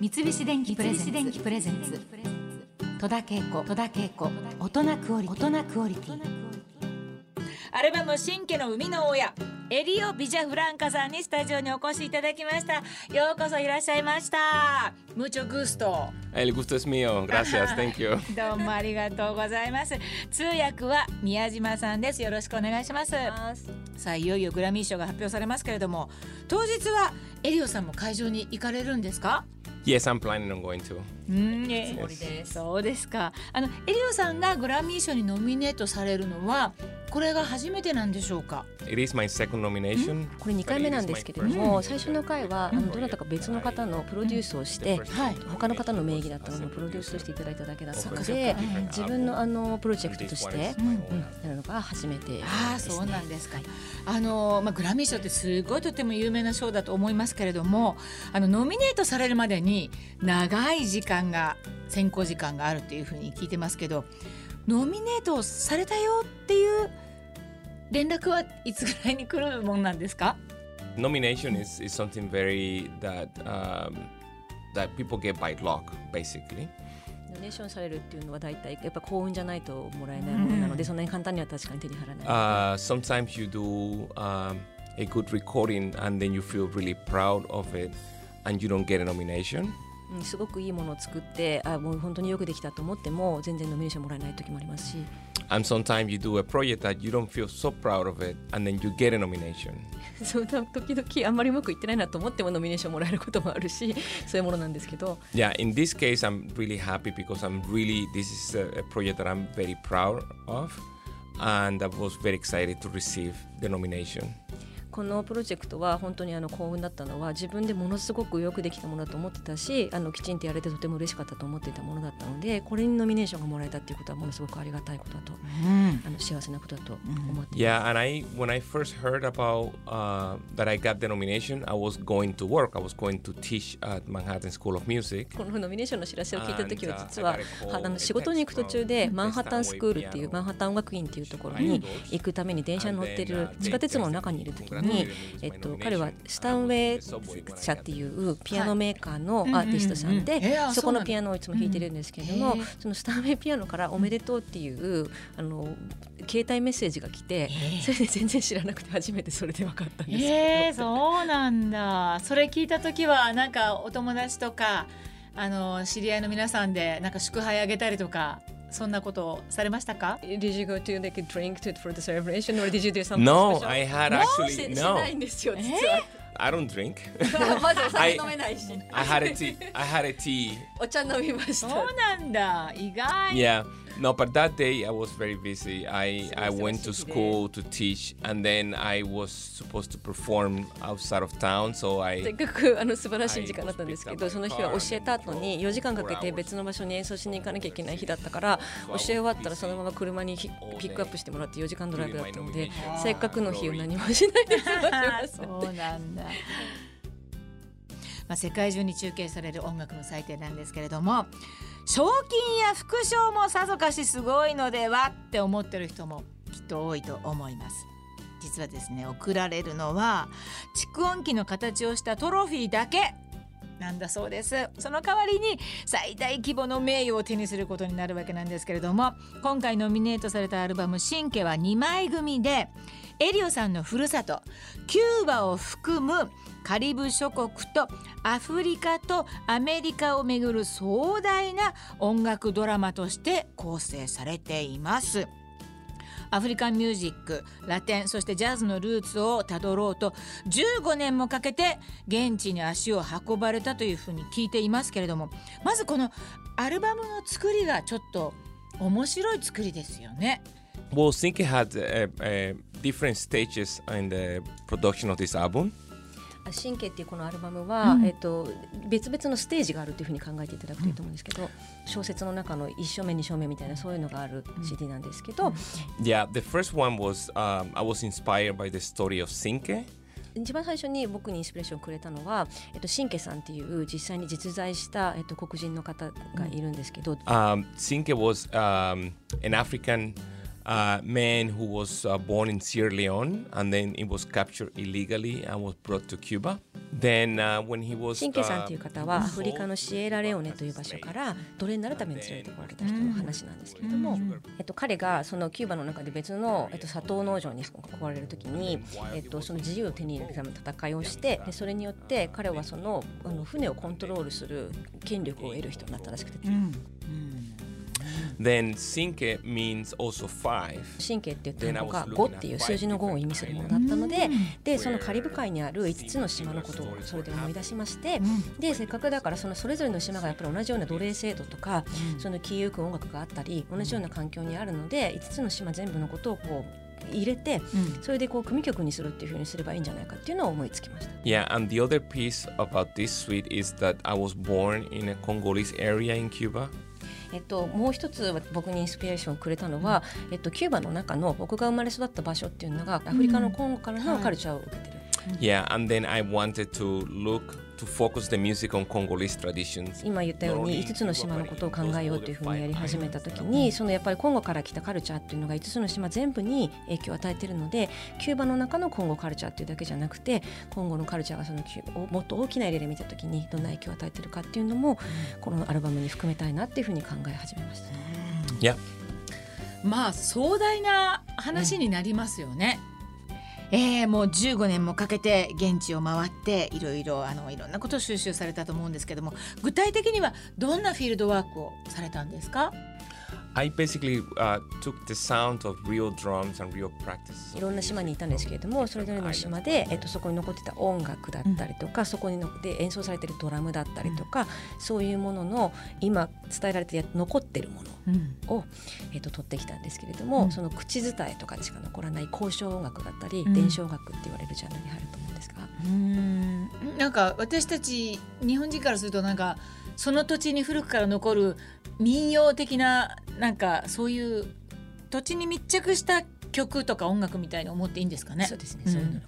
三菱電機プレゼンツ。戸田恵子。戸田恵子。大人クオリティ。大人クオリティ。アルバム「新家の生みの親」エリオ・ビジャフランカさんにスタジオにお越しいただきました。ようこそいらっしゃいました。ムーチョグスト。El gusto es mío. Gracias. Thank you. どうもありがとうございます。通訳は宮島さんです。よろしくお願いします。さあいよいよグラミー賞が発表されますけれども当日はエリオさんも会場に行かれるんですか？Yes, I'm planning on going to. うんえそうですか。あのエリオさんがグラミー賞にノミネートされるのはこれが初めてなんでしょうか？It is my second nomination. これ2回目なんですけれども、最初の回はあのどなたか別の方のプロデュースをして、はい。他の方の名義だったのをプロデュースしていただいただけだったので自分のあのプロジェクトとして、うんうんやるのが初めてです、ね。ああそうなんですか。あのまあグラミー賞ってすごいとても有名な賞だと思いますけれども、あのノミネートされるまでに長い時間が選考時間があるというふうに聞いてますけど、ノミネートされたよっていう連絡はいつぐらいに来るもんなんですか？Nomination is, is something very that um, that people get by luck, basically. ノミネーションされるっていうのは大体やっぱ幸運じゃないともらえないものなので、そんなに簡単には確かに手に入らない。Uh, sometimes you do um, a good recording and then you feel really proud of it, and you don't get a nomination. うんすごくいいものを作ってあもう本当によくできたと思っても全然ノミネーションもらえない時もありますし And sometimes you do a project that you don't feel so proud of it, and then you get a nomination. そんな時々あんまりうまくいってないなと思ってもノミネーションもらえることもあるしそういうものなんですけど Yeah, in this case, I'm really happy because I'm really, this is a, a project that I'm very proud of, and I was very excited to receive the nomination. このプロジェクトは本当にあの幸運だったのは自分でものすごくよくできたものだと思ってたしあのきちんとやれてとても嬉しかったと思っていたものだったのでこれにノミネーションがもらえたっていうことはものすごくありがたいことだとうん。あの幸せなことだと思っています。Yeah, and I, when I first heard about uh, that I got the nomination, I was going to work. I was going to teach at Manhattan School of Music. このノミネーションの知らせを聞いた時は uh, 実はあの仕事に行く途中でマンハッタンスクールっていうマンハッタン音楽院っていうところに行くために電車に乗ってる地下鉄網の中にいる時に、えっと、彼はスタンウェイ社っていうピアノメーカーのアーティストさんうんうんうんえでーあそこのピアノをいつも弾いてるんですけれどもうんそのスタンウェイピアノから「おめでとう」っていうあの携帯メッセージが来てそれで全然知らなくて初めてそれで分かったんですけど。えー、そうなんだ。それ聞いた時はなんかお友達とかあの知り合いの皆さんでなんか祝杯あげたりとかそんなことをされましたか？Did you go to like a drink to, for the celebration or did you do something No, special? I had し actually し no. ないんですよ実は。I don't drink. まずお酒 I- 飲めないし I had a tea. I had a tea. お茶飲みましそうた。なんだ。意外。Yeah. No, but that day I was very busy. I, I went to school to teach, and then I was supposed to perform outside of town. So せっ I かくあの素晴らしい時間だったんですけど、その日は教えた後に4時間かけて別の場所に演奏しに行かなきゃいけない日だったから、教え終わったらそのまま車にひピックアップしてもらって4時間ドライブだったので、せっかくの日を何もしないで過ごしました。そうなんだ。まあ、世界中に中継される音楽の祭典なんですけれども賞金や副賞もさぞかしすごいのではって思ってる人もきっと多いと思います。実はですね贈られるのは蓄音機の形をしたトロフィーだけなんだそうです。その代わりに最大規模の名誉を手にすることになるわけなんですけれども今回ノミネートされたアルバム「新家」は2枚組でエリオさんのふるさとキューバを含むカリブ諸国とアフリカとアメリカをめぐる壮大な音楽ドラマとして構成されています。アフリカンミュージックラテンそしてジャズのルーツをたどろうと15年もかけて現地に足を運ばれたというふうに聞いていますけれどもまずこのアルバムの作りがちょっと面白い作りですよね。well, different stages in the production of this album. 神経っていうこのアルバムは、えっと別々のステージがあるというふうに考えていただくといいと思うんですけど、小説の中の1章目2章目みたいなそういうのがある CD なんですけど、Yeah, the first one was um, I was inspired by the story of Sinke. 一番最初に僕にインスピレーションをくれたのは、えっと、シンケさんっていう実際に実在した、えっと、黒人の方がいるんですけど、Um, Sinke was um, an African a man who was uh, born in Sierra Leone and then he was captured illegally and was brought to Cuba. Then uh, when he was シンケさん uh, という方はアフリカのシエラレオネという場所から奴隷になるために連れてこられた人の話なんですけれども、えっと、彼がそのキューバの中で別の、えっと、砂糖農場に運ばれる時に、えっと、その自由を手に入れるための戦いをしてでそれによって彼はそのあの船をコントロールする権力を得る人になったらしくて、then Cinque means also five. 神経っていう単語が5っていう数字の5を意味するものだったのででそのカリブ海にある5つの島のことをそれで思い出しましてでせっかくだからそのそれぞれの島がやっぱり同じような奴隷制度とかその消えゆく音楽があったり同じような環境にあるので5つの島全部のことをこう入れてそれでこう組曲にするっていうふうにすればいいんじゃないかっていうのを思いつきました。Yeah, and the other piece about this suite is that I was born in a Congolese area in Cuba. えっと、もう一つ僕にインスピレーションをくれたのは、えっと、キューバの中の僕が生まれ育った場所っていうのがアフリカのコンゴからのカルチャーを受けてる。Yeah, and then I wanted to look to focus the music on Congolese traditions. 今言ったように5つの島のことを考えようというふうにやり始めた時にそのやっぱりコンゴから来たカルチャーっていうのが5つの島全部に影響を与えているのでキューバの中のコンゴカルチャーっていうだけじゃなくてコンゴのカルチャーがそのキューバをもっと大きな例で見た時にどんな影響を与えているかっていうのもこのアルバムに含めたいなっていうふうに考え始めました。Yeah. まあ壮大な話になりますよね。えー、もう15年もかけて現地を回っていろいろあのいろんなことを収集されたと思うんですけども具体的にはどんなフィールドワークをされたんですか？I basically uh, took the sound of real drums and real practices. いろんな島にいたんですけれどもそれぞれの島で、えっと、そこに残ってた音楽だったりとか、そこにので演奏されてるドラムだったりとか、そういうものの今伝えられて残ってるものを、えっと、取ってきたんですけれども、うんその口伝えとかでしか残らない交渉音楽だったり、うん伝承音楽って言われるジャンルに入ると思うんですが。うん。なんか私たち日本人からするとなんかその土地に古くから残る民謡的ななんかそういう土地に密着した曲とか音楽みたいに思っていいんですかね？そうですね、うん。そういうの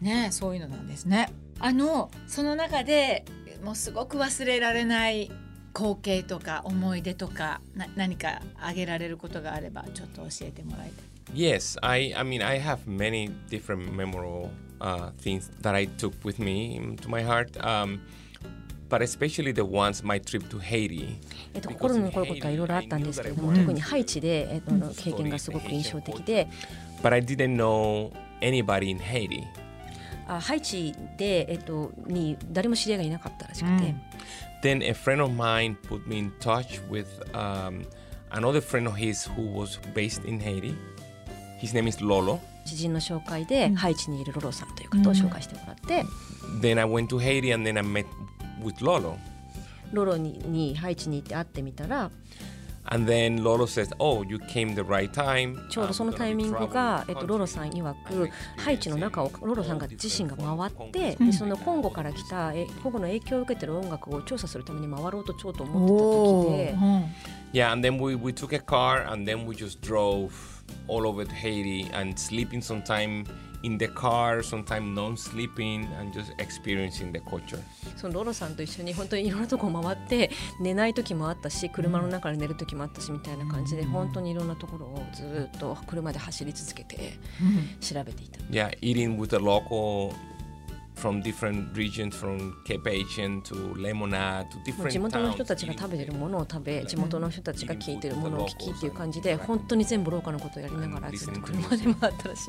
ね。そういうのなんですね。あのその中でもうすごく忘れられない光景とか思い出とかな何か挙げられることがあればちょっと教えてもらいたい。Yes, I, I mean, I have many different memorable uh, things that I took with me to my heart, um, but especially the ones my trip to Haiti. えっと、 Because 心に in 残ることはいろいろあったんですけれども、 Haiti, I 特にハイチで、えっと、の経験がすごく印象的で But I didn't know anybody in Haiti. あハイチで、えっと、に誰も知り合いがいなかったらしくて。 Then a friend of mine put me in touch with um, another friend of his who was based in Haiti. His name is Lolo. 知人の紹介で、ハイチにいるロロさんという方を紹介してもらって、 Then I went to Haiti and then I met with Lolo. ロロににハイチに行って会ってみたら And then Lolo says, Oh, you came the right time. ちょうどそのタイミングが、えっと、ロロさん曰くハイチの中をロロさんが自身が回って、でそのコンゴから来たえコンゴの影響を受けてる音楽を調査するために回ろうとちょうど思ってた時で。Yeah, and then we, we took a car and then we just drove all over Haiti and sleeping sometime in the car, sometime non-sleeping and just experiencing the culture. そのロロさんと一緒に本当にいろんなとこ回って寝ない時もあったし車の中で寝る時もあったしみたいな感じで本当にいろんなところをずっと車で走り続けて調べていた。Yeah, eating with the local from different regions, from Cape Haitian to Lemonade to different 地元の towns. 人たちが食べてるものを食べ地元の人たちが聞いてるものを聞きっていう感じで本当に全部廊下のことをやりながらずっと車で回ったらし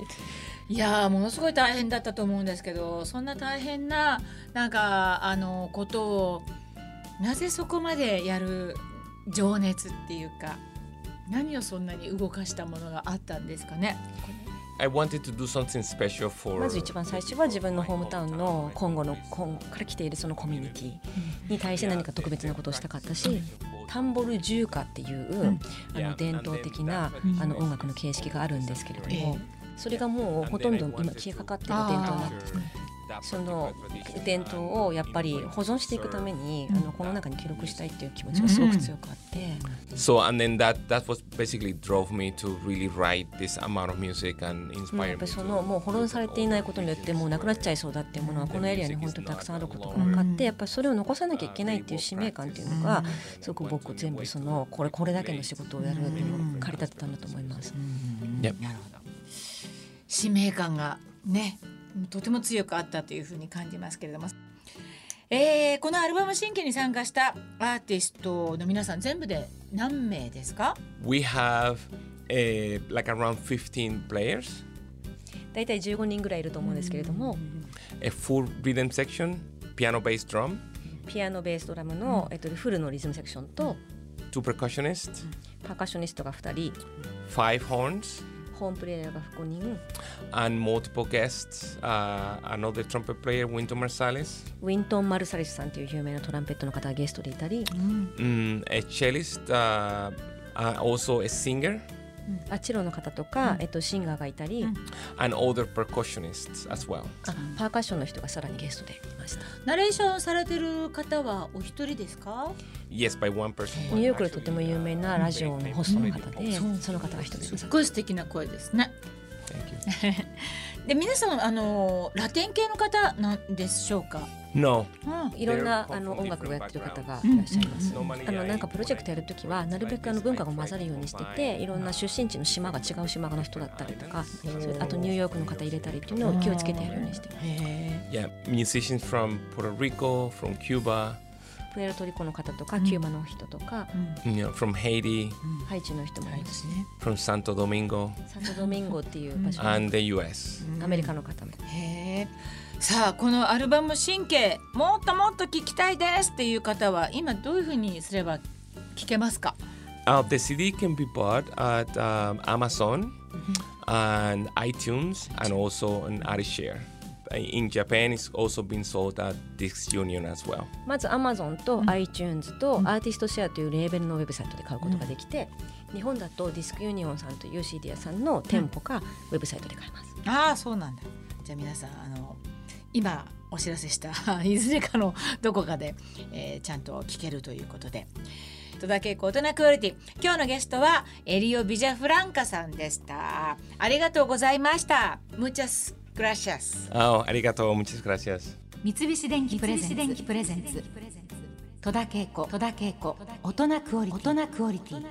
い。いやーものすごい大変だったと思うんですけどそんな大変ななんかあのことをなぜそこまでやる情熱っていうか何をそんなに動かしたものがあったんですかね？I wanted to do something special for まず一番最初は自分のホームタウンの今後のコンから来ているそのコミュニティに対して何か特別なことをしたかったしタンボルジューカっていうあの伝統的なあの音楽の形式があるんですけれどもそれがもうほとんど今消えかかっている伝統になってその伝統をやっぱり保存していくために、あのこの中に記録したいっていう気持ちがすごく強くあって、So and then that that was basically drove me to really write this amount of music and まあ inspire やっ me ぱりそのもう保存されていないことによってもうなくなっちゃいそうだっていうものはこのエリアに本当にたくさんあることが分かってやっぱりそれを残さなきゃいけないっていう使命感っていうのがすごく僕全部そのこれこれだけの仕事をやるっていうのを駆り立てたんだと思います。Yep. なるほど。使命感がねとても強くあったというふうに感じますけれども、えー、このアルバム新規に参加したアーティストの皆さん全部で何名ですか？We have uh, like around 15 players, 大体15人ぐらいいると思うんですけれども。A full rhythm section, piano bass drum, ピアノベースドラムの、えっと、フルのリズムセクションと。Two percussionists, パーカッショニストが2人。Five horns, ホームプレイヤーが5人 and multiple guests. Uh, another trumpet player, Winton Marsalis, ウィントン・マルサリスさんという有名なトランペットの方がゲストでいたり mm, a cellist, uh, uh, also a singer, あチロの方とか、えっと、シンガーがいたり、and other percussionists as well. あパーカッションの人がさらにゲストでいましたナレーションされてる方はお一人ですか Yes, by one person. ニューヨークでとても有名なラジオのホストの方で、その方が一人すごい素敵な声ですね. で皆さんあのラテン系の方なんでしょうか、No, うんいろんなあの音楽をやってる方が.いらっしゃいます。あのなんかプロジェクトやるときはなるべくあの文化が混ざるようにしてていろんな出身地の島が違う島の人だったりとかあとニューヨークの方入れたりっていうのを気をつけてやるようにしてます。へ yeah, musicians from Puerto Rico, from Cuba, プエルトリコの方とかキューバの人とかえ、you know, from Haiti, ハイチの人もいますしね。From Santo Domingo, サントドミンゴっていう場所。And the U.S. アメリカの方もへえ。さあこのアルバム「神経」もっともっと聞きたいですっていう方は今どういうふうにすれば聞けますか？Uh, the CD can be bought at um, Amazon and iTunes and also on iShare. In Japan, it's also been sold at Disc Union as well. まず Amazon と iTunes とアーティストシェアというレーベルのウェブサイトで買うことができて、日本だとディスクユニオンさんという CD 屋さんの店舗かウェブサイトで買えます。ああそうなんだ。じゃあ皆さんあの今お知らせした いずれかのどこかで、えーちゃんと聞けるということで。戸田恵子大人クオリティ。今日のゲストはエリオ・ビジャフランカさんでした。ありがとうございました。Muchas gracias Oh, arigato, muchas gracias. 三菱電機プレゼンツ戸田恵子大人クオリティ